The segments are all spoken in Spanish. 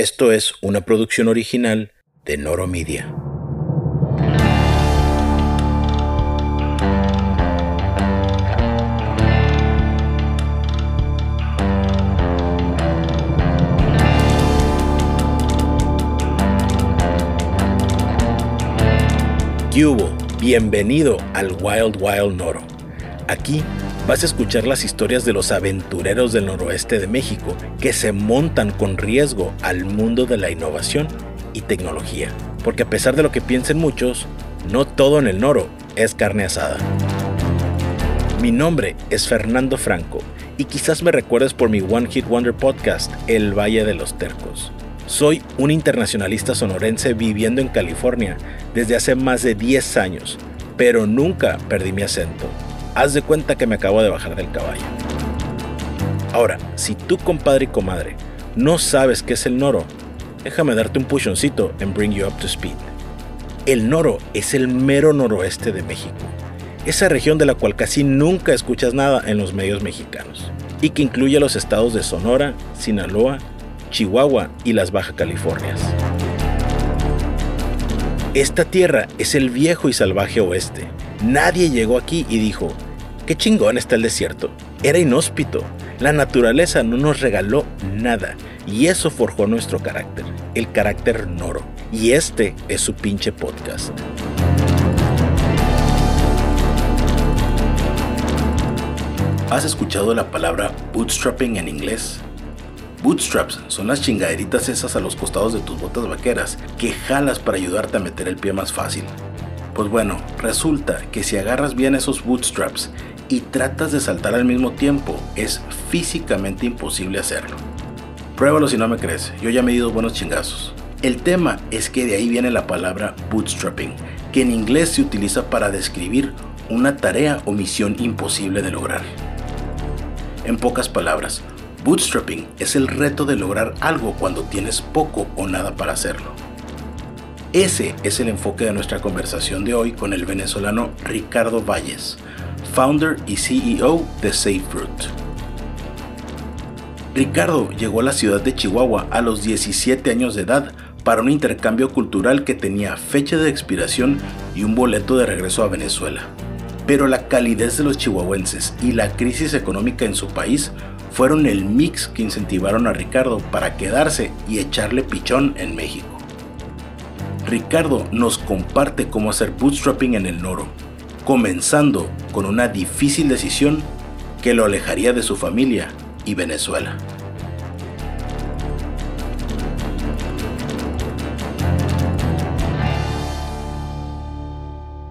Esto es una producción original de Noro Media. ¿Qué? Bienvenido al Wild Wild Noro. Aquí vas a escuchar las historias de los aventureros del noroeste de México que se montan con riesgo al mundo de la innovación y tecnología. Porque a pesar de lo que piensen muchos, no todo en el noro es carne asada. Mi nombre es Fernando Franco y quizás me recuerdes por mi One Hit Wonder podcast, El Valle de los Tercos. Soy un internacionalista sonorense viviendo en California desde hace más de 10 años, pero nunca perdí mi acento haz de cuenta que me acabo de bajar del caballo. Ahora, si tú compadre y comadre no sabes qué es el noro, déjame darte un puchoncito en Bring You Up to Speed. El noro es el mero noroeste de México, esa región de la cual casi nunca escuchas nada en los medios mexicanos, y que incluye los estados de Sonora, Sinaloa, Chihuahua y las Baja Californias. Esta tierra es el viejo y salvaje oeste, Nadie llegó aquí y dijo, qué chingón está el desierto. Era inhóspito. La naturaleza no nos regaló nada y eso forjó nuestro carácter, el carácter noro. Y este es su pinche podcast. ¿Has escuchado la palabra bootstrapping en inglés? Bootstraps son las chingaderitas esas a los costados de tus botas vaqueras que jalas para ayudarte a meter el pie más fácil. Pues bueno, resulta que si agarras bien esos bootstraps y tratas de saltar al mismo tiempo, es físicamente imposible hacerlo. Pruébalo si no me crees, yo ya me he ido buenos chingazos. El tema es que de ahí viene la palabra bootstrapping, que en inglés se utiliza para describir una tarea o misión imposible de lograr. En pocas palabras, bootstrapping es el reto de lograr algo cuando tienes poco o nada para hacerlo. Ese es el enfoque de nuestra conversación de hoy con el venezolano Ricardo Valles, founder y CEO de SafeFruit. Ricardo llegó a la ciudad de Chihuahua a los 17 años de edad para un intercambio cultural que tenía fecha de expiración y un boleto de regreso a Venezuela. Pero la calidez de los chihuahuenses y la crisis económica en su país fueron el mix que incentivaron a Ricardo para quedarse y echarle pichón en México. Ricardo nos comparte cómo hacer bootstrapping en el Noro, comenzando con una difícil decisión que lo alejaría de su familia y Venezuela.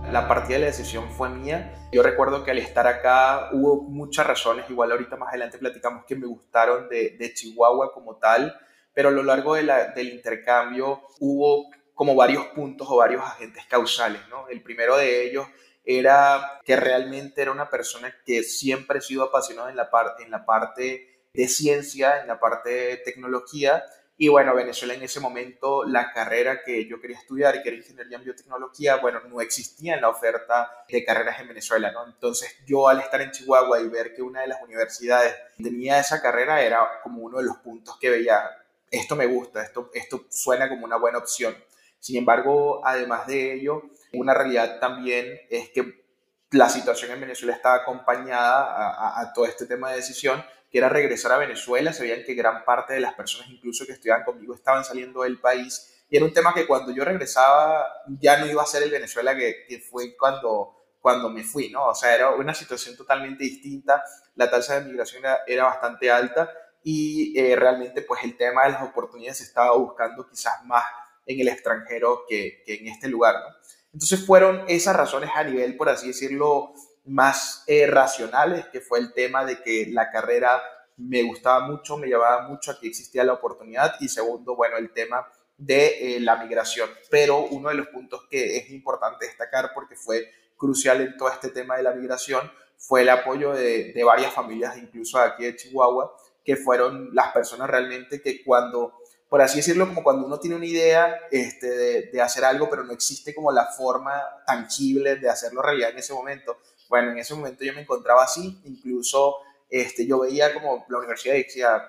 la partida de la decisión fue mía. Yo recuerdo que al estar acá hubo muchas razones, igual ahorita más adelante platicamos que me gustaron de, Chihuahua como tal, pero a lo largo del intercambio hubo como varios puntos o varios agentes causales. ¿no? El primero de ellos era que realmente era una persona que siempre ha sido apasionada en la, en la parte de ciencia, en la parte de tecnología. Y bueno, Venezuela en ese momento, la carrera que yo quería estudiar, que era ingeniería en biotecnología, bueno, no existía en la oferta de carreras en Venezuela, ¿no? Entonces yo al estar en Chihuahua y ver que una de las universidades tenía esa carrera era como uno de los puntos que veía, esto me gusta, esto, esto suena como una buena opción. Sin embargo, además de ello, una realidad también es que la situación en Venezuela estaba acompañada a, todo este tema de decisión, que era regresar a Venezuela. Se veían que gran parte de las personas, incluso que estudiaban conmigo, estaban saliendo del país. Y era un tema que cuando yo regresaba ya no iba a ser el Venezuela que, fue cuando, cuando me fui, ¿no? O sea, era una situación totalmente distinta. La tasa de migración era, bastante alta y eh, realmente pues el tema de las oportunidades estaba buscando quizás más en el extranjero que, en este lugar. Entonces fueron esas razones a nivel, por así decirlo, más eh, racionales, que fue el tema de que la carrera me gustaba mucho, me llevaba mucho a que existía la oportunidad y segundo, bueno, el tema de eh, la migración. Pero uno de los puntos que es importante destacar porque fue crucial en todo este tema de la migración fue el apoyo de, de varias familias, incluso aquí de Chihuahua, que fueron las personas realmente que cuando por así decirlo, como cuando uno tiene una idea este, de, hacer algo, pero no existe como la forma tangible de hacerlo realidad en ese momento. Bueno, en ese momento yo me encontraba así, incluso este, yo veía como la universidad y decía,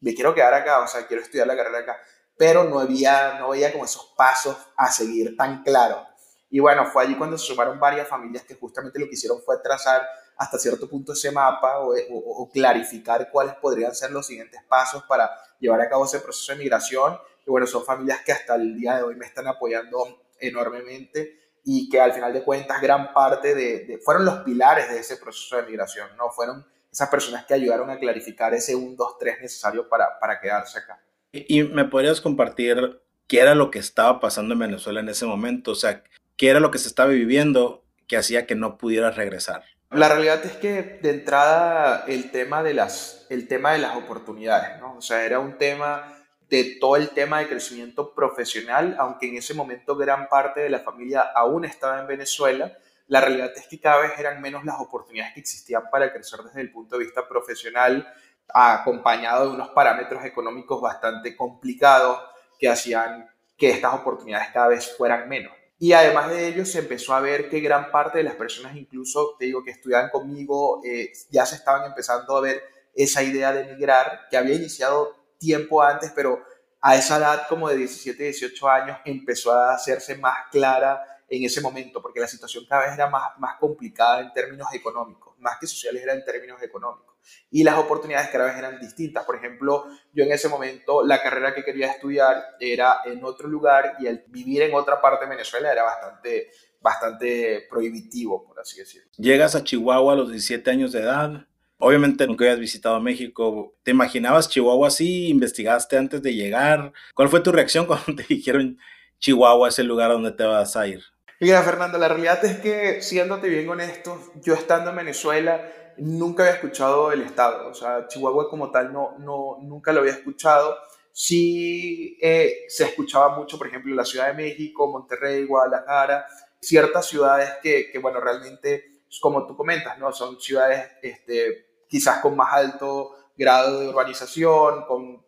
me quiero quedar acá, o sea, quiero estudiar la carrera acá, pero no había, no había como esos pasos a seguir tan claros. Y bueno, fue allí cuando se sumaron varias familias que justamente lo que hicieron fue trazar hasta cierto punto ese mapa o, clarificar cuáles podrían ser los siguientes pasos para llevar a cabo ese proceso de migración. Y bueno, son familias que hasta el día de hoy me están apoyando enormemente y que al final de cuentas gran parte de, fueron los pilares de ese proceso de migración, ¿no? Fueron esas personas que ayudaron a clarificar ese 1, 2, 3 necesario para, para quedarse acá. ¿Y me podrías compartir qué era lo que estaba pasando en Venezuela en ese momento? O sea, qué era lo que se estaba viviendo que hacía que no pudiera regresar. La realidad es que de entrada el tema de las, el tema de las oportunidades, ¿no? O sea, era un tema de todo el tema de crecimiento profesional, aunque en ese momento gran parte de la familia aún estaba en Venezuela, la realidad es que cada vez eran menos las oportunidades que existían para crecer desde el punto de vista profesional, acompañado de unos parámetros económicos bastante complicados que hacían que estas oportunidades cada vez fueran menos. Y además de ello, se empezó a ver que gran parte de las personas, incluso te digo que estudiaban conmigo, eh, ya se estaban empezando a ver esa idea de emigrar, que había iniciado tiempo antes, pero a esa edad como de 17, 18 años empezó a hacerse más clara en ese momento, porque la situación cada vez era más, más complicada en términos económicos, más que sociales era en términos económicos y las oportunidades cada vez eran distintas. Por ejemplo, yo en ese momento la carrera que quería estudiar era en otro lugar y vivir en otra parte de Venezuela era bastante, bastante prohibitivo, por así decirlo. Llegas a Chihuahua a los 17 años de edad. Obviamente nunca habías visitado México. ¿Te imaginabas Chihuahua así? ¿Investigaste antes de llegar? ¿Cuál fue tu reacción cuando te dijeron Chihuahua es el lugar donde te vas a ir? Mira, Fernando, la realidad es que, siéndote bien honesto, yo estando en Venezuela, nunca había escuchado el estado, o sea, Chihuahua como tal no, no, nunca lo había escuchado. Sí eh, se escuchaba mucho, por ejemplo, la Ciudad de México, Monterrey, Guadalajara, ciertas ciudades que, que bueno, realmente, como tú comentas, ¿no? Son ciudades este, quizás con más alto grado de urbanización, con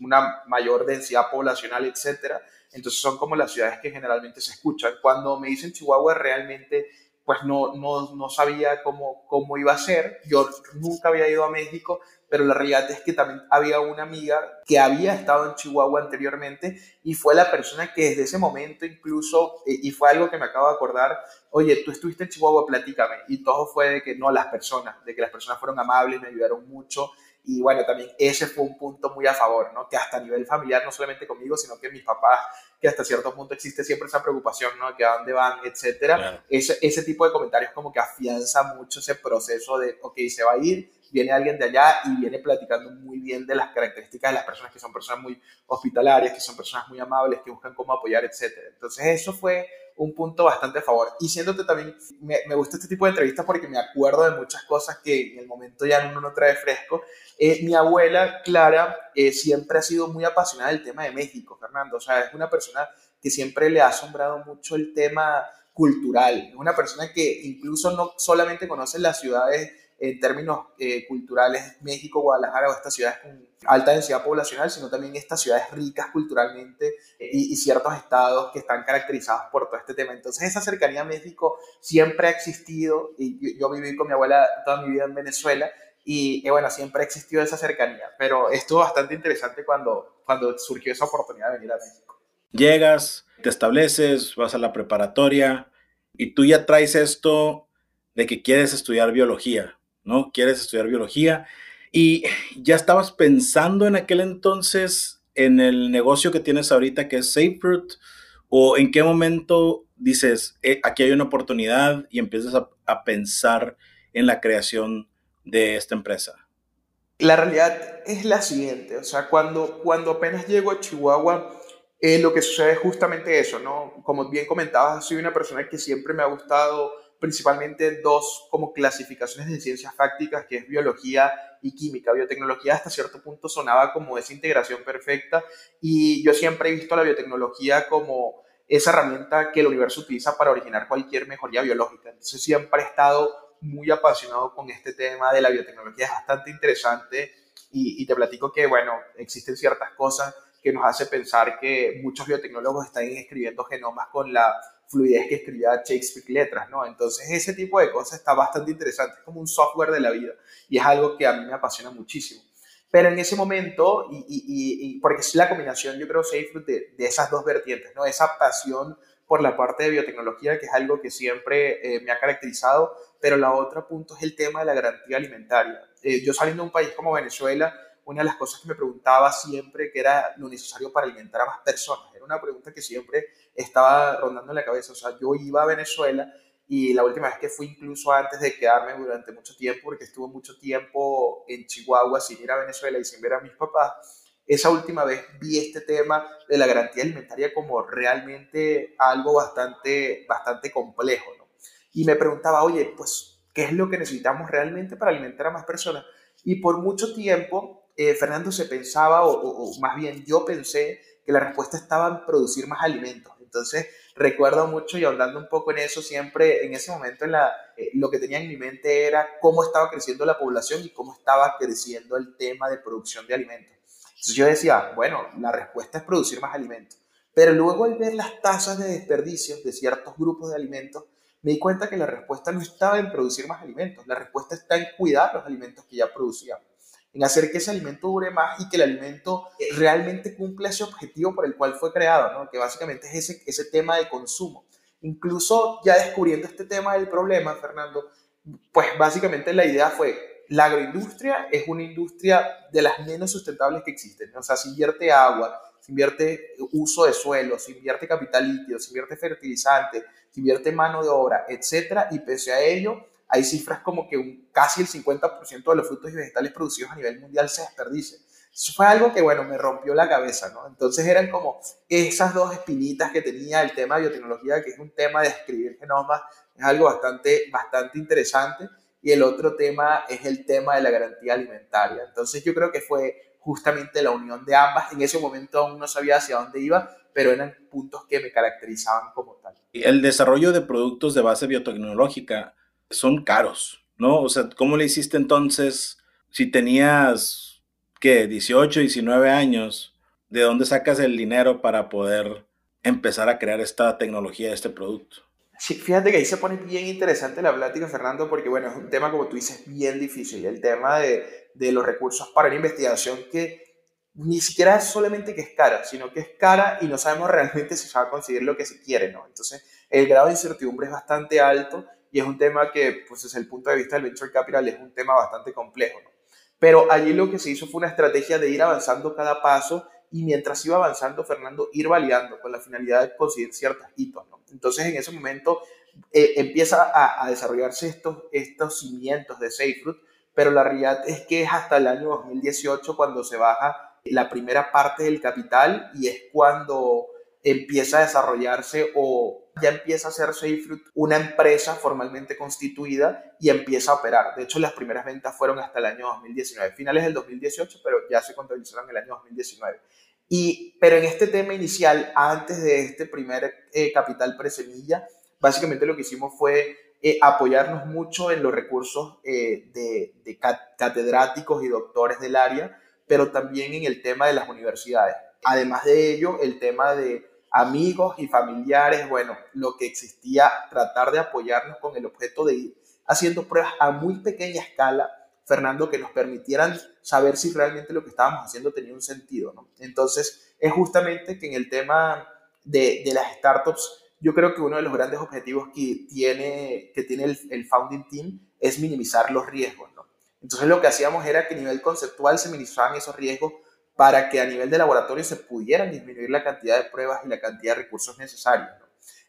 una mayor densidad poblacional, etcétera. Entonces son como las ciudades que generalmente se escuchan. Cuando me dicen Chihuahua, realmente pues no, no, no sabía cómo, cómo iba a ser. Yo nunca había ido a México, pero la realidad es que también había una amiga que había estado en Chihuahua anteriormente y fue la persona que desde ese momento incluso, eh, y fue algo que me acabo de acordar, oye, tú estuviste en Chihuahua, platícame. Y todo fue de que no, las personas, de que las personas fueron amables, me ayudaron mucho. Y bueno, también ese fue un punto muy a favor, ¿no? Que hasta a nivel familiar, no solamente conmigo, sino que mis papás que hasta cierto punto existe siempre esa preocupación, ¿no? Que a dónde van, etcétera. Ese, ese tipo de comentarios como que afianza mucho ese proceso de, ok, se va a ir, viene alguien de allá y viene platicando muy bien de las características de las personas que son personas muy hospitalarias, que son personas muy amables, que buscan cómo apoyar, etcétera. Entonces eso fue un punto bastante a favor. Y siéndote también, me, me, gusta este tipo de entrevistas porque me acuerdo de muchas cosas que en el momento ya uno no trae fresco. Eh, mi abuela, Clara, eh, siempre ha sido muy apasionada del tema de México, Fernando. O sea, es una persona que siempre le ha asombrado mucho el tema cultural. Es una persona que incluso no solamente conoce las ciudades en términos eh, culturales, México, Guadalajara o estas ciudades con alta densidad poblacional, sino también estas ciudades ricas culturalmente eh, y, ciertos estados que están caracterizados por todo este tema. Entonces esa cercanía a México siempre ha existido y yo, viví con mi abuela toda mi vida en Venezuela y bueno, siempre ha existido esa cercanía, pero estuvo bastante interesante cuando, cuando surgió esa oportunidad de venir a México. Llegas, te estableces, vas a la preparatoria y tú ya traes esto de que quieres estudiar biología. ¿No? Quieres estudiar biología y ya estabas pensando en aquel entonces en el negocio que tienes ahorita que es SafeFruit o en qué momento dices, eh, aquí hay una oportunidad y empiezas a, pensar en la creación de esta empresa? La realidad es la siguiente, o sea, cuando, cuando apenas llego a Chihuahua, eh, lo que sucede es justamente eso, ¿no? Como bien comentabas, soy una persona que siempre me ha gustado principalmente dos como clasificaciones de ciencias fácticas, que es biología y química. Biotecnología hasta cierto punto sonaba como esa integración perfecta y yo siempre he visto la biotecnología como esa herramienta que el universo utiliza para originar cualquier mejoría biológica. Entonces siempre he estado muy apasionado con este tema de la biotecnología, es bastante interesante y, y te platico que, bueno, existen ciertas cosas que nos hace pensar que muchos biotecnólogos están escribiendo genomas con la fluidez que escribía Shakespeare letras, ¿no? Entonces ese tipo de cosas está bastante interesante, es como un software de la vida y es algo que a mí me apasiona muchísimo. Pero en ese momento, y, y, y, porque es la combinación, yo creo, Fruit de, de esas dos vertientes, ¿no? Esa pasión por la parte de biotecnología, que es algo que siempre eh, me ha caracterizado, pero la otra punto es el tema de la garantía alimentaria. Eh, yo saliendo de un país como Venezuela, una de las cosas que me preguntaba siempre que era lo necesario para alimentar a más personas. Era una pregunta que siempre estaba rondando en la cabeza. O sea, yo iba a Venezuela y la última vez que fui, incluso antes de quedarme durante mucho tiempo, porque estuve mucho tiempo en Chihuahua sin ir a Venezuela y sin ver a mis papás, esa última vez vi este tema de la garantía alimentaria como realmente algo bastante, bastante complejo, ¿no? Y me preguntaba, oye, pues, ¿qué es lo que necesitamos realmente para alimentar a más personas? Y por mucho tiempo, eh, Fernando se pensaba, o, más bien yo pensé, que la respuesta estaba en producir más alimentos. Entonces, recuerdo mucho y hablando un poco en eso, siempre en ese momento en la, eh, lo que tenía en mi mente era cómo estaba creciendo la población y cómo estaba creciendo el tema de producción de alimentos. Entonces yo decía, bueno, la respuesta es producir más alimentos. Pero luego al ver las tasas de desperdicios de ciertos grupos de alimentos, me di cuenta que la respuesta no estaba en producir más alimentos, la respuesta está en cuidar los alimentos que ya producíamos, en hacer que ese alimento dure más y que el alimento eh, realmente cumpla ese objetivo por el cual fue creado, ¿no? que básicamente es ese, ese tema de consumo. Incluso ya descubriendo este tema del problema, Fernando, pues básicamente la idea fue, la agroindustria es una industria de las menos sustentables que existen. O sea, se invierte agua, se invierte uso de suelo, se invierte capital líquido, se invierte fertilizante, se invierte mano de obra, etcétera, y pese a ello, hay cifras como que casi el 50% de los frutos y vegetales producidos a nivel mundial se desperdician. Eso fue algo que, bueno, me rompió la cabeza, ¿no? Entonces eran como esas dos espinitas que tenía el tema de biotecnología, que es un tema de escribir genomas, es algo bastante, bastante interesante y el otro tema es el tema de la garantía alimentaria. Entonces yo creo que fue justamente la unión de ambas. En ese momento aún no sabía hacia dónde iba, pero eran puntos que me caracterizaban como tal. El desarrollo de productos de base biotecnológica son caros, ¿no? O sea, ¿cómo le hiciste entonces si tenías, ¿qué? 18, 19 años, ¿de dónde sacas el dinero para poder empezar a crear esta tecnología, este producto? Sí, fíjate que ahí se pone bien interesante la plática, Fernando, porque bueno, es un tema, como tú dices, bien difícil. El tema de, de los recursos para la investigación que ni siquiera es solamente que es cara, sino que es cara y no sabemos realmente si se va a conseguir lo que se quiere, ¿no? Entonces, el grado de incertidumbre es bastante alto y es un tema que, pues desde el punto de vista del venture capital, es un tema bastante complejo, ¿no? Pero allí lo que se hizo fue una estrategia de ir avanzando cada paso y mientras iba avanzando, Fernando, ir validando con la finalidad de conseguir ciertos hitos, ¿no? Entonces, en ese momento eh, empieza a, desarrollarse estos, estos cimientos de SafeRoot, pero la realidad es que es hasta el año 2018 cuando se baja la primera parte del capital y es cuando empieza a desarrollarse o ya empieza a ser SafeRoot una empresa formalmente constituida y empieza a operar. De hecho, las primeras ventas fueron hasta el año 2019, finales del 2018, pero ya se contabilizaron en el año 2019. Y, pero en este tema inicial, antes de este primer eh, capital presemilla, básicamente lo que hicimos fue eh, apoyarnos mucho en los recursos eh, de, de catedráticos y doctores del área, pero también en el tema de las universidades. Además de ello, el tema de amigos y familiares, bueno, lo que existía, tratar de apoyarnos con el objeto de ir haciendo pruebas a muy pequeña escala Fernando, que nos permitieran saber si realmente lo que estábamos haciendo tenía un sentido. ¿no? Entonces, es justamente que en el tema de, de, las startups, yo creo que uno de los grandes objetivos que tiene, que tiene el, el, founding team es minimizar los riesgos. ¿no? Entonces, lo que hacíamos era que a nivel conceptual se minimizaban esos riesgos para que a nivel de laboratorio se pudieran disminuir la cantidad de pruebas y la cantidad de recursos necesarios.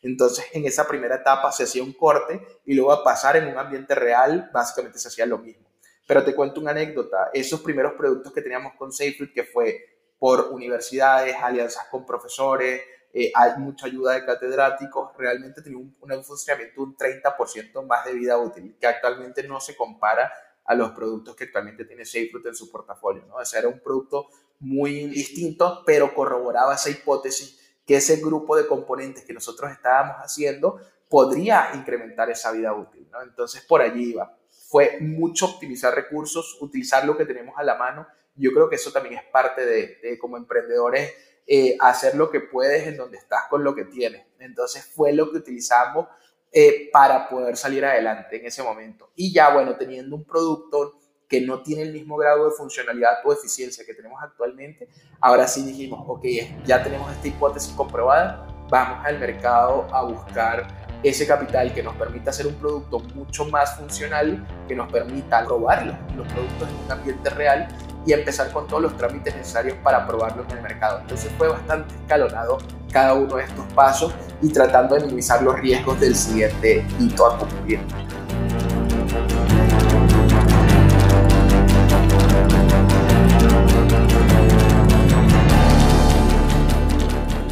Entonces, en esa primera etapa se hacía un corte y luego a pasar en un ambiente real, básicamente se hacía lo mismo. Pero te cuento una anécdota. Esos primeros productos que teníamos con SafeFruit, que fue por universidades, alianzas con profesores, eh, hay mucha ayuda de catedráticos, realmente tenía un, un funcionamiento un 30% más de vida útil, que actualmente no se compara a los productos que actualmente tiene SafeFruit en su portafolio. ¿no? O sea, era un producto muy distinto, pero corroboraba esa hipótesis que ese grupo de componentes que nosotros estábamos haciendo podría incrementar esa vida útil. ¿no? Entonces, por allí iba fue mucho optimizar recursos, utilizar lo que tenemos a la mano. Yo creo que eso también es parte de, como emprendedores, eh, hacer lo que puedes en donde estás con lo que tienes. Entonces fue lo que utilizamos eh, para poder salir adelante en ese momento. Y ya, bueno, teniendo un producto que no tiene el mismo grado de funcionalidad o eficiencia que tenemos actualmente, ahora sí dijimos, ok, ya tenemos esta hipótesis comprobada, vamos al mercado a buscar ese capital que nos permita hacer un producto mucho más funcional, que nos permita probar los, productos en un ambiente real y empezar con todos los trámites necesarios para probarlos en el mercado. Entonces fue bastante escalonado cada uno de estos pasos y tratando de minimizar los riesgos del siguiente hito a cumplir.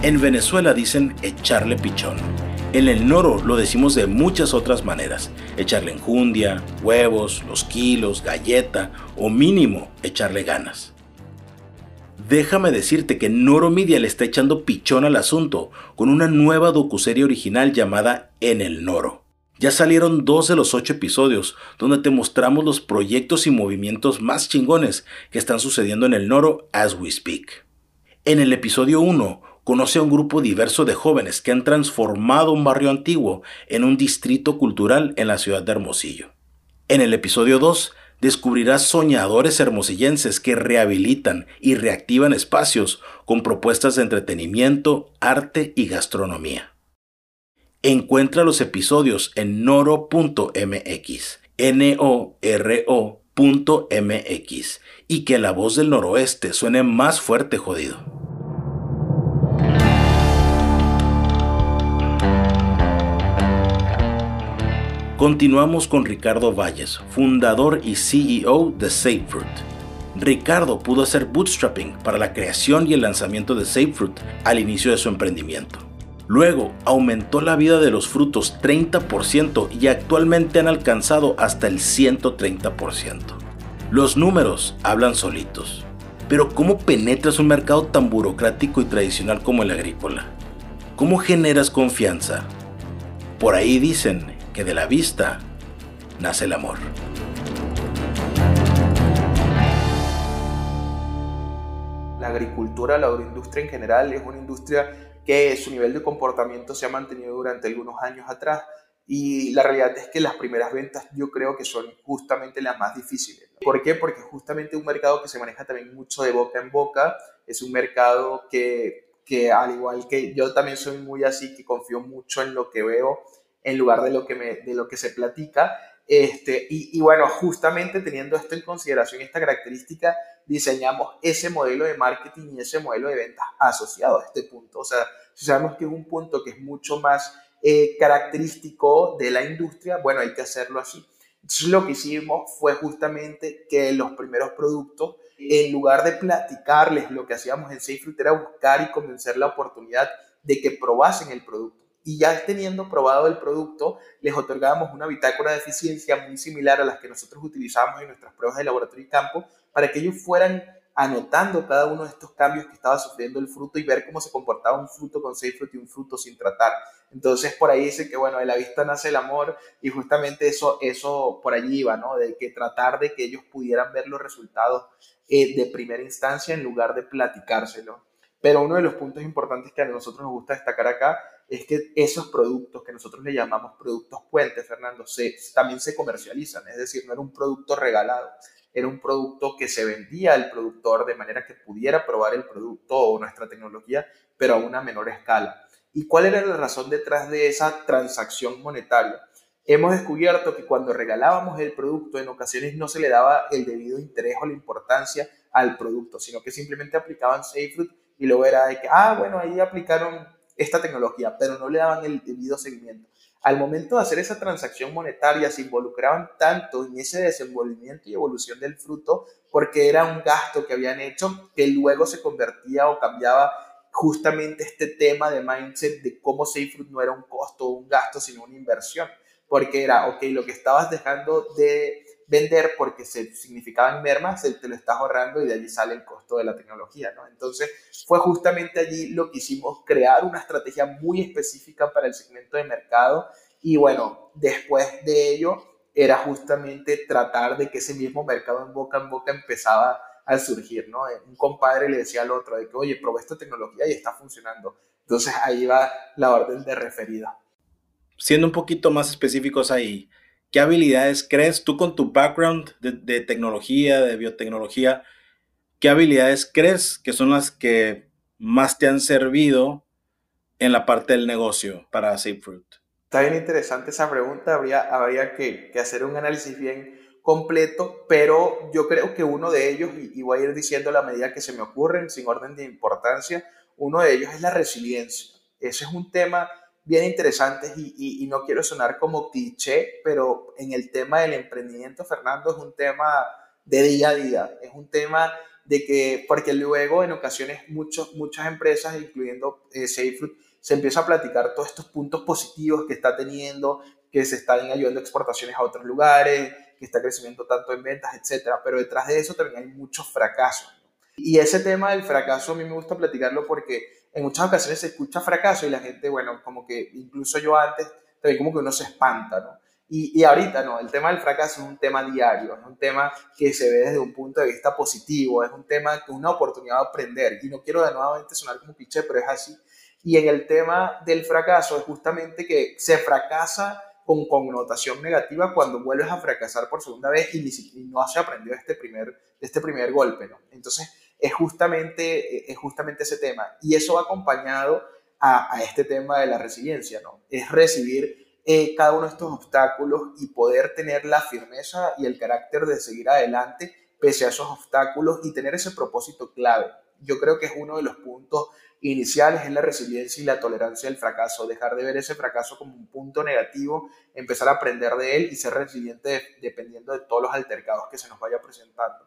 En Venezuela dicen echarle pichón. En el noro lo decimos de muchas otras maneras. Echarle enjundia, huevos, los kilos, galleta o mínimo echarle ganas. Déjame decirte que Noro Media le está echando pichón al asunto con una nueva docuserie original llamada En el Noro. Ya salieron dos de los ocho episodios donde te mostramos los proyectos y movimientos más chingones que están sucediendo en el Noro as we speak. En el episodio 1 conoce a un grupo diverso de jóvenes que han transformado un barrio antiguo en un distrito cultural en la ciudad de Hermosillo. En el episodio 2 descubrirás soñadores hermosillenses que rehabilitan y reactivan espacios con propuestas de entretenimiento, arte y gastronomía. Encuentra los episodios en noro.mx, n o r -O y que la voz del noroeste suene más fuerte jodido. Continuamos con Ricardo Valles, fundador y CEO de SafeFruit. Ricardo pudo hacer bootstrapping para la creación y el lanzamiento de SafeFruit al inicio de su emprendimiento. Luego aumentó la vida de los frutos 30% y actualmente han alcanzado hasta el 130%. Los números hablan solitos. Pero ¿cómo penetras un mercado tan burocrático y tradicional como el agrícola? ¿Cómo generas confianza? Por ahí dicen que de la vista nace el amor. La agricultura, la agroindustria en general, es una industria que su nivel de comportamiento se ha mantenido durante algunos años atrás y la realidad es que las primeras ventas yo creo que son justamente las más difíciles. ¿Por qué? Porque justamente un mercado que se maneja también mucho de boca en boca, es un mercado que, que al igual que yo también soy muy así, que confío mucho en lo que veo en lugar de lo que, se platica. Este, y, bueno, justamente teniendo esto en consideración, esta característica, diseñamos ese modelo de marketing y ese modelo de ventas asociado a este punto. O sea, sabemos que es un punto que es mucho más eh, característico de la industria, bueno, hay que hacerlo así. Lo que hicimos fue justamente que los primeros productos, en lugar de platicarles lo que hacíamos en SafeFruit, era buscar y convencer la oportunidad de que probasen el producto y ya teniendo probado el producto, les otorgábamos una bitácora de eficiencia muy similar a las que nosotros utilizamos en nuestras pruebas de laboratorio y campo para que ellos fueran anotando cada uno de estos cambios que estaba sufriendo el fruto y ver cómo se comportaba un fruto con seis frutos y un fruto sin tratar. Entonces por ahí dice que bueno, de la vista nace el amor y justamente eso, eso por allí iba, ¿no? De que tratar de que ellos pudieran ver los resultados eh, de primera instancia en lugar de platicárselo. Pero uno de los puntos importantes que a nosotros nos gusta destacar acá es que esos productos que nosotros le llamamos productos puentes, Fernando, se, también se comercializan, es decir, no era un producto regalado, era un producto que se vendía al productor de manera que pudiera probar el producto o nuestra tecnología, pero a una menor escala. ¿Y cuál era la razón detrás de esa transacción monetaria? Hemos descubierto que cuando regalábamos el producto, en ocasiones no se le daba el debido interés o la importancia al producto, sino que simplemente aplicaban SafeFruit y luego era de que, ah, bueno, ahí aplicaron esta tecnología, pero no le daban el debido seguimiento. Al momento de hacer esa transacción monetaria se involucraban tanto en ese desenvolvimiento y evolución del fruto porque era un gasto que habían hecho que luego se convertía o cambiaba justamente este tema de mindset de cómo SafeFruit no era un costo o un gasto, sino una inversión. Porque era, ok, lo que estabas dejando de vender porque se significaban mermas, te lo estás ahorrando y de allí sale el costo de la tecnología, ¿no? Entonces fue justamente allí lo que hicimos, crear una estrategia muy específica para el segmento de mercado y bueno, después de ello era justamente tratar de que ese mismo mercado en boca en boca empezaba a surgir, ¿no? Un compadre le decía al otro de que, oye, probé esta tecnología y está funcionando. Entonces ahí va la orden de referida. Siendo un poquito más específicos ahí, ¿qué habilidades crees tú con tu background de, tecnología, de biotecnología, qué habilidades crees que son las que más te han servido en la parte del negocio para SafeFruit? Está bien interesante esa pregunta, habría, habría que, hacer un análisis bien completo, pero yo creo que uno de ellos, y, voy a ir diciendo la medida que se me ocurren, sin orden de importancia, uno de ellos es la resiliencia. Ese es un tema bien interesante y, y, no quiero sonar como cliché, pero en el tema del emprendimiento, Fernando, es un tema de día a día, es un tema de que, porque luego en ocasiones muchos, muchas empresas, incluyendo eh, se empieza a platicar todos estos puntos positivos que está teniendo, que se están ayudando exportaciones a otros lugares, que está creciendo tanto en ventas, etcétera. Pero detrás de eso también hay muchos fracasos. Y ese tema del fracaso a mí me gusta platicarlo porque en muchas ocasiones se escucha fracaso y la gente, bueno, como que incluso yo antes, también como que uno se espanta, ¿no? Y, y, ahorita no, el tema del fracaso es un tema diario, es un tema que se ve desde un punto de vista positivo, es un tema que es una oportunidad de aprender. Y no quiero de nuevamente sonar como cliché, pero es así. Y en el tema del fracaso es justamente que se fracasa con connotación negativa cuando vuelves a fracasar por segunda vez y, no has aprendido este primer, este primer golpe, ¿no? Entonces, es justamente, es justamente ese tema. Y eso va acompañado a, este tema de la resiliencia, ¿no? Es recibir eh, cada uno de estos obstáculos y poder tener la firmeza y el carácter de seguir adelante pese a esos obstáculos y tener ese propósito clave. Yo creo que es uno de los puntos iniciales en la resiliencia y la tolerancia al fracaso, dejar de ver ese fracaso como un punto negativo, empezar a aprender de él y ser resiliente dependiendo de todos los altercados que se nos vaya presentando.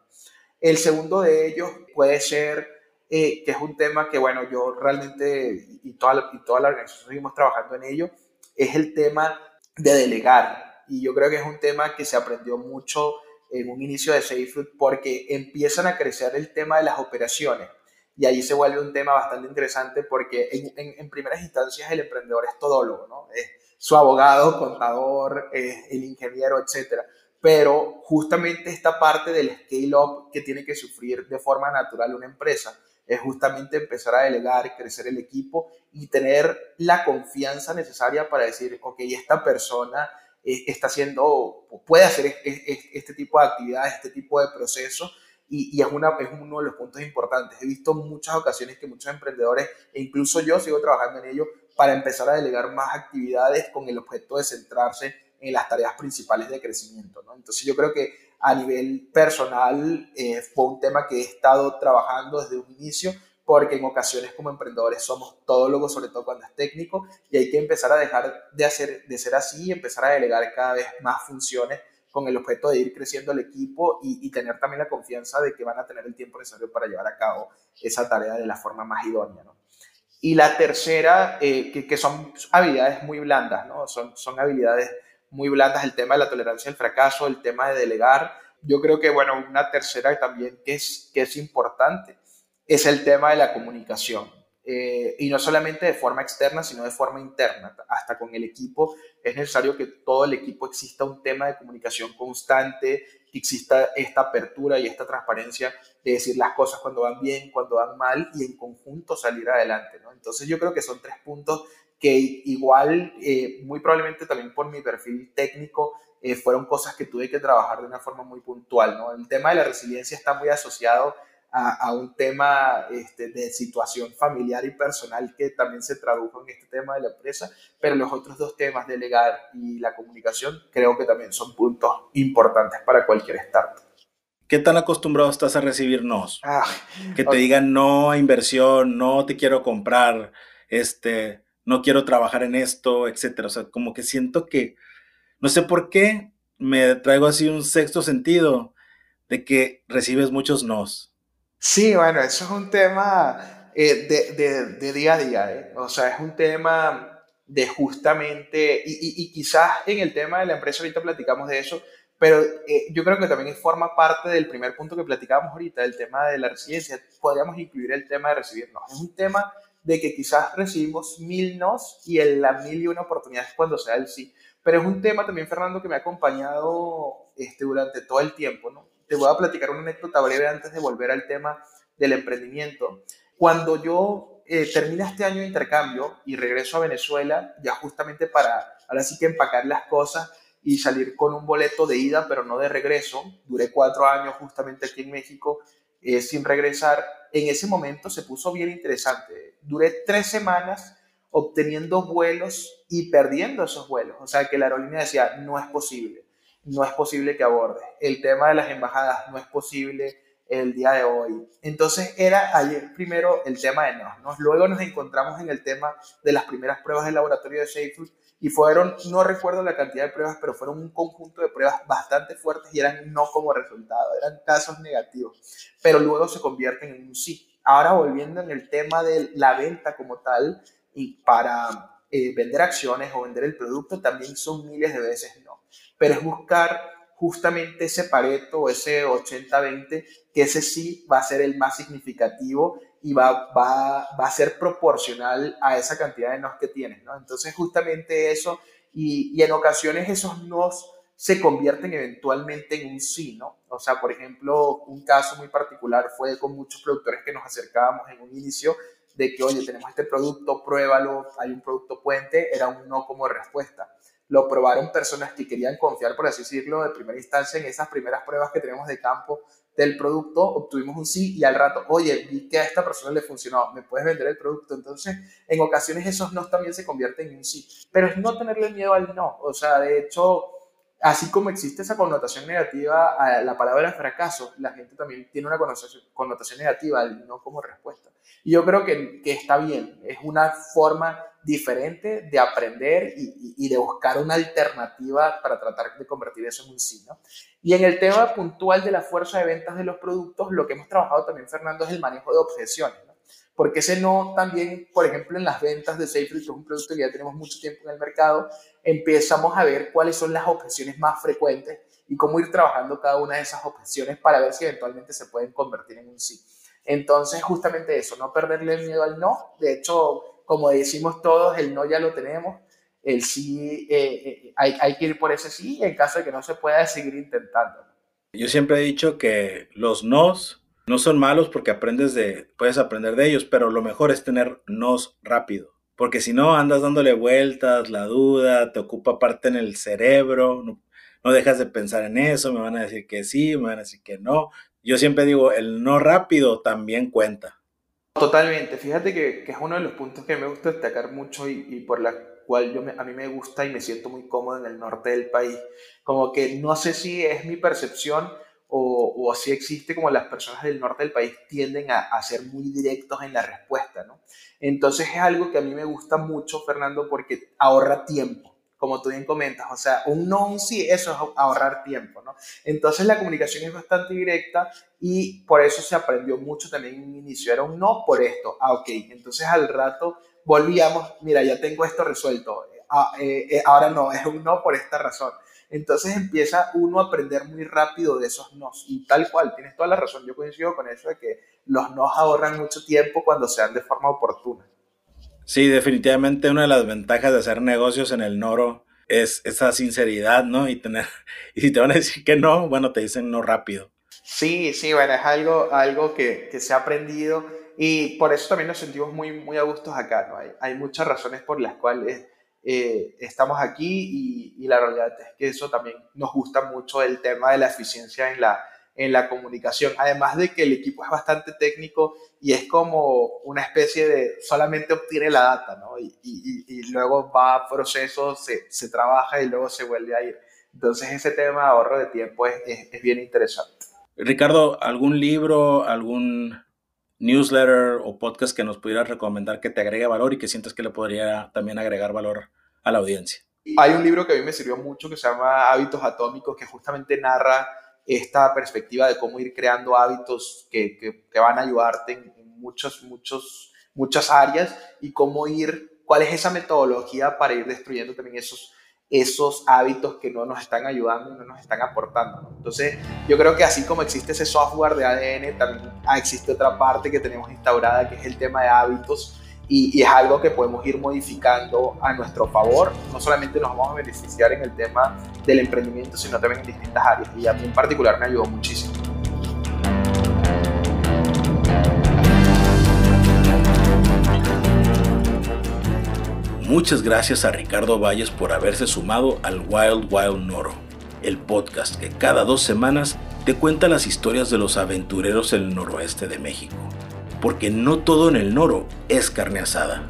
El segundo de ellos puede ser, eh, que es un tema que, bueno, yo realmente y toda, y toda la organización seguimos trabajando en ello, es el tema de delegar. Y yo creo que es un tema que se aprendió mucho en un inicio de SafeFood porque empiezan a crecer el tema de las operaciones y ahí se vuelve un tema bastante interesante porque en, primeras instancias el emprendedor es todólogo, ¿no? Es su abogado, contador, el ingeniero, etcétera. Pero justamente esta parte del scale-up que tiene que sufrir de forma natural una empresa es justamente empezar a delegar, crecer el equipo y tener la confianza necesaria para decir, ok, esta persona eh, está haciendo, puede hacer este tipo de actividades, este tipo de procesos y, es, una, es uno de los puntos importantes. He visto muchas ocasiones que muchos emprendedores, e incluso yo sigo trabajando en ello, para empezar a delegar más actividades con el objeto de centrarse en las tareas principales de crecimiento. Entonces yo creo que a nivel personal eh, fue un tema que he estado trabajando desde un inicio, porque en ocasiones como emprendedores somos todólogos, sobre todo cuando es técnico, y hay que empezar a dejar de, hacer, de ser así y empezar a delegar cada vez más funciones con el objeto de ir creciendo el equipo y, tener también la confianza de que van a tener el tiempo necesario para llevar a cabo esa tarea de la forma más idónea. ¿no? Y la tercera, eh, que, que, son habilidades muy blandas, ¿no? son, son habilidades muy blandas, el tema de la tolerancia al fracaso, el tema de delegar. Yo creo que, bueno, una tercera también que es, que es importante es el tema de la comunicación. Eh, y no solamente de forma externa, sino de forma interna, hasta con el equipo. Es necesario que todo el equipo exista un tema de comunicación constante, que exista esta apertura y esta transparencia de decir las cosas cuando van bien, cuando van mal y en conjunto salir adelante. Entonces yo creo que son tres puntos que igual, eh, muy probablemente también por mi perfil técnico, eh, fueron cosas que tuve que trabajar de una forma muy puntual. ¿no? El tema de la resiliencia está muy asociado a, un tema este, de situación familiar y personal que también se tradujo en este tema de la empresa, pero los otros dos temas, delegar y la comunicación, creo que también son puntos importantes para cualquier startup. ¿Qué tan acostumbrado estás a recibirnos? Ah, que te digan no a inversión, no te quiero comprar, este, no quiero trabajar en esto, etcétera. O sea, como que siento que, no sé por qué, me traigo así un sexto sentido de que recibes muchos nos. Sí, bueno, eso es un tema eh, de, día a día, ¿eh? o sea, es un tema de justamente, y, quizás en el tema de la empresa ahorita platicamos de eso, pero eh, yo creo que también forma parte del primer punto que platicábamos ahorita, el tema de la residencia. Podríamos incluir el tema de recibirnos. Es un tema de que quizás recibimos mil nos y en la mil y una oportunidades cuando sea el sí. Pero es un tema también, Fernando, que me ha acompañado este, durante todo el tiempo, ¿no? te voy a platicar una anécdota breve antes de volver al tema del emprendimiento. Cuando yo eh, este año de intercambio y regreso a Venezuela, ya justamente para, ahora sí que empacar las cosas, y salir con un boleto de ida, pero no de regreso. Duré cuatro años justamente aquí en México eh, sin regresar. En ese momento se puso bien interesante. Duré tres semanas obteniendo vuelos y perdiendo esos vuelos. O sea que la aerolínea decía, no es posible, no es posible que aborde. El tema de las embajadas no es posible el día de hoy. Entonces era ayer primero el tema de no. Luego nos encontramos en el tema de las primeras pruebas del laboratorio de SafeFood y fueron, no recuerdo la cantidad de pruebas, pero fueron un conjunto de pruebas bastante fuertes y eran no como resultado, eran casos negativos, pero luego se convierten en un sí. Ahora volviendo en el tema de la venta como tal, y para eh, vender acciones o vender el producto también son miles de veces no, pero es buscar justamente ese pareto, ese 80-20, que ese sí va a ser el más significativo y va, va, va, a ser proporcional a esa cantidad de nos que tienes, ¿no? Entonces, justamente eso, y, y en ocasiones esos nos se convierten eventualmente en un sí, ¿no? O sea, por ejemplo, un caso muy particular fue con muchos productores que nos acercábamos en un inicio de que, oye, tenemos este producto, pruébalo, hay un producto puente, era un no como respuesta lo probaron personas que querían confiar, por así decirlo, de primera instancia en esas primeras pruebas que tenemos de campo del producto, obtuvimos un sí y al rato, oye, vi que a esta persona le funcionó, ¿me puedes vender el producto? Entonces, en ocasiones esos no también se convierten en un sí, pero es no tenerle miedo al no, o sea, de hecho, así como existe esa connotación negativa a la palabra fracaso, la gente también tiene una connotación negativa al no como respuesta. Y yo creo que, que está bien, es una forma diferente de aprender y, de buscar una alternativa para tratar de convertir eso en un sí. Y en el tema puntual de la fuerza de ventas de los productos, lo que hemos trabajado también, Fernando, es el manejo de objeciones. Porque ese no también, por ejemplo, en las ventas de SafeFree, que es un producto que ya tenemos mucho tiempo en el mercado, empezamos a ver cuáles son las objeciones más frecuentes y cómo ir trabajando cada una de esas objeciones para ver si eventualmente se pueden convertir en un sí. Entonces, justamente eso, no perderle el miedo al no. De hecho, como decimos todos, el no ya lo tenemos, el sí, eh, eh, hay, hay, que ir por ese sí en caso de que no se pueda seguir intentando. Yo siempre he dicho que los nos no son malos porque aprendes de, puedes aprender de ellos, pero lo mejor es tener nos rápido. Porque si no, andas dándole vueltas, la duda, te ocupa parte en el cerebro, no, no dejas de pensar en eso, me van a decir que sí, me van a decir que no. Yo siempre digo, el no rápido también cuenta. Totalmente, fíjate que, que, es uno de los puntos que me gusta destacar mucho y, por la cual a mí me gusta y me siento muy cómodo en el norte del país. Como que no sé si es mi percepción o, o si existe como las personas del norte del país tienden a, a, ser muy directos en la respuesta, ¿no? Entonces es algo que a mí me gusta mucho, Fernando, porque ahorra tiempo como tú bien comentas, o sea, un no, un sí, eso es ahorrar tiempo, ¿no? Entonces la comunicación es bastante directa y por eso se aprendió mucho también en un inicio, era un no por esto, ah, ok, entonces al rato volvíamos, mira, ya tengo esto resuelto, ah, eh, eh, ahora no, es un no por esta razón. Entonces empieza uno a aprender muy rápido de esos nos y tal cual, tienes toda la razón, yo coincido con eso de que los nos ahorran mucho tiempo cuando se dan de forma oportuna. Sí, definitivamente una de las ventajas de hacer negocios en el Noro es esa sinceridad, ¿no? Y tener, y si te van a decir que no, bueno, te dicen no rápido. Sí, sí, bueno, es algo, algo que, que se ha aprendido y por eso también nos sentimos muy, muy a gustos acá, ¿no? Hay, hay muchas razones por las cuales eh, estamos aquí y, y, la realidad es que eso también nos gusta mucho el tema de la eficiencia en la, en la comunicación. Además de que el equipo es bastante técnico y es como una especie de solamente obtiene la data, ¿no? Y, y, y luego va a procesos, se, se, trabaja y luego se vuelve a ir. Entonces ese tema de ahorro de tiempo es, es, es bien interesante. Ricardo, ¿algún libro, algún newsletter o podcast que nos pudieras recomendar que te agregue valor y que sientas que le podría también agregar valor a la audiencia? Hay un libro que a mí me sirvió mucho que se llama Hábitos Atómicos, que justamente narra esta perspectiva de cómo ir creando hábitos que, que, van a ayudarte en, muchos, muchas áreas y cómo ir, cuál es esa metodología para ir destruyendo también esos, esos hábitos que no nos están ayudando, no nos están aportando. Entonces, yo creo que así como existe ese software de ADN, también existe otra parte que tenemos instaurada, que es el tema de hábitos y, es algo que podemos ir modificando a nuestro favor. No solamente nos vamos a beneficiar en el tema del emprendimiento, sino también en distintas áreas. Y a mí en particular me ayudó muchísimo. Muchas gracias a Ricardo Valles por haberse sumado al Wild Wild Noro, el podcast que cada dos semanas te cuenta las historias de los aventureros en el noroeste de México. Porque no todo en el Noro es carne asada.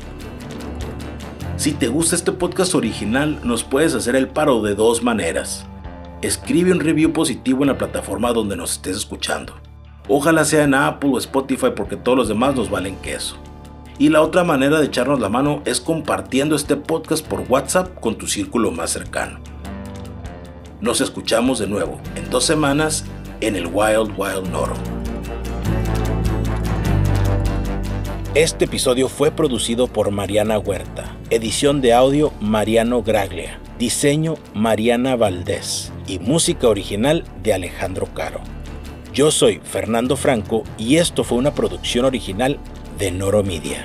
Si te gusta este podcast original, nos puedes hacer el paro de dos maneras. Escribe un review positivo en la plataforma donde nos estés escuchando. Ojalá sea en Apple o Spotify porque todos los demás nos valen queso. Y la otra manera de echarnos la mano es compartiendo este podcast por WhatsApp con tu círculo más cercano. Nos escuchamos de nuevo en dos semanas en el Wild Wild Noro. Este episodio fue producido por Mariana Huerta, edición de audio Mariano Graglia, diseño Mariana Valdés y música original de Alejandro Caro. Yo soy Fernando Franco y esto fue una producción original de Noro Media.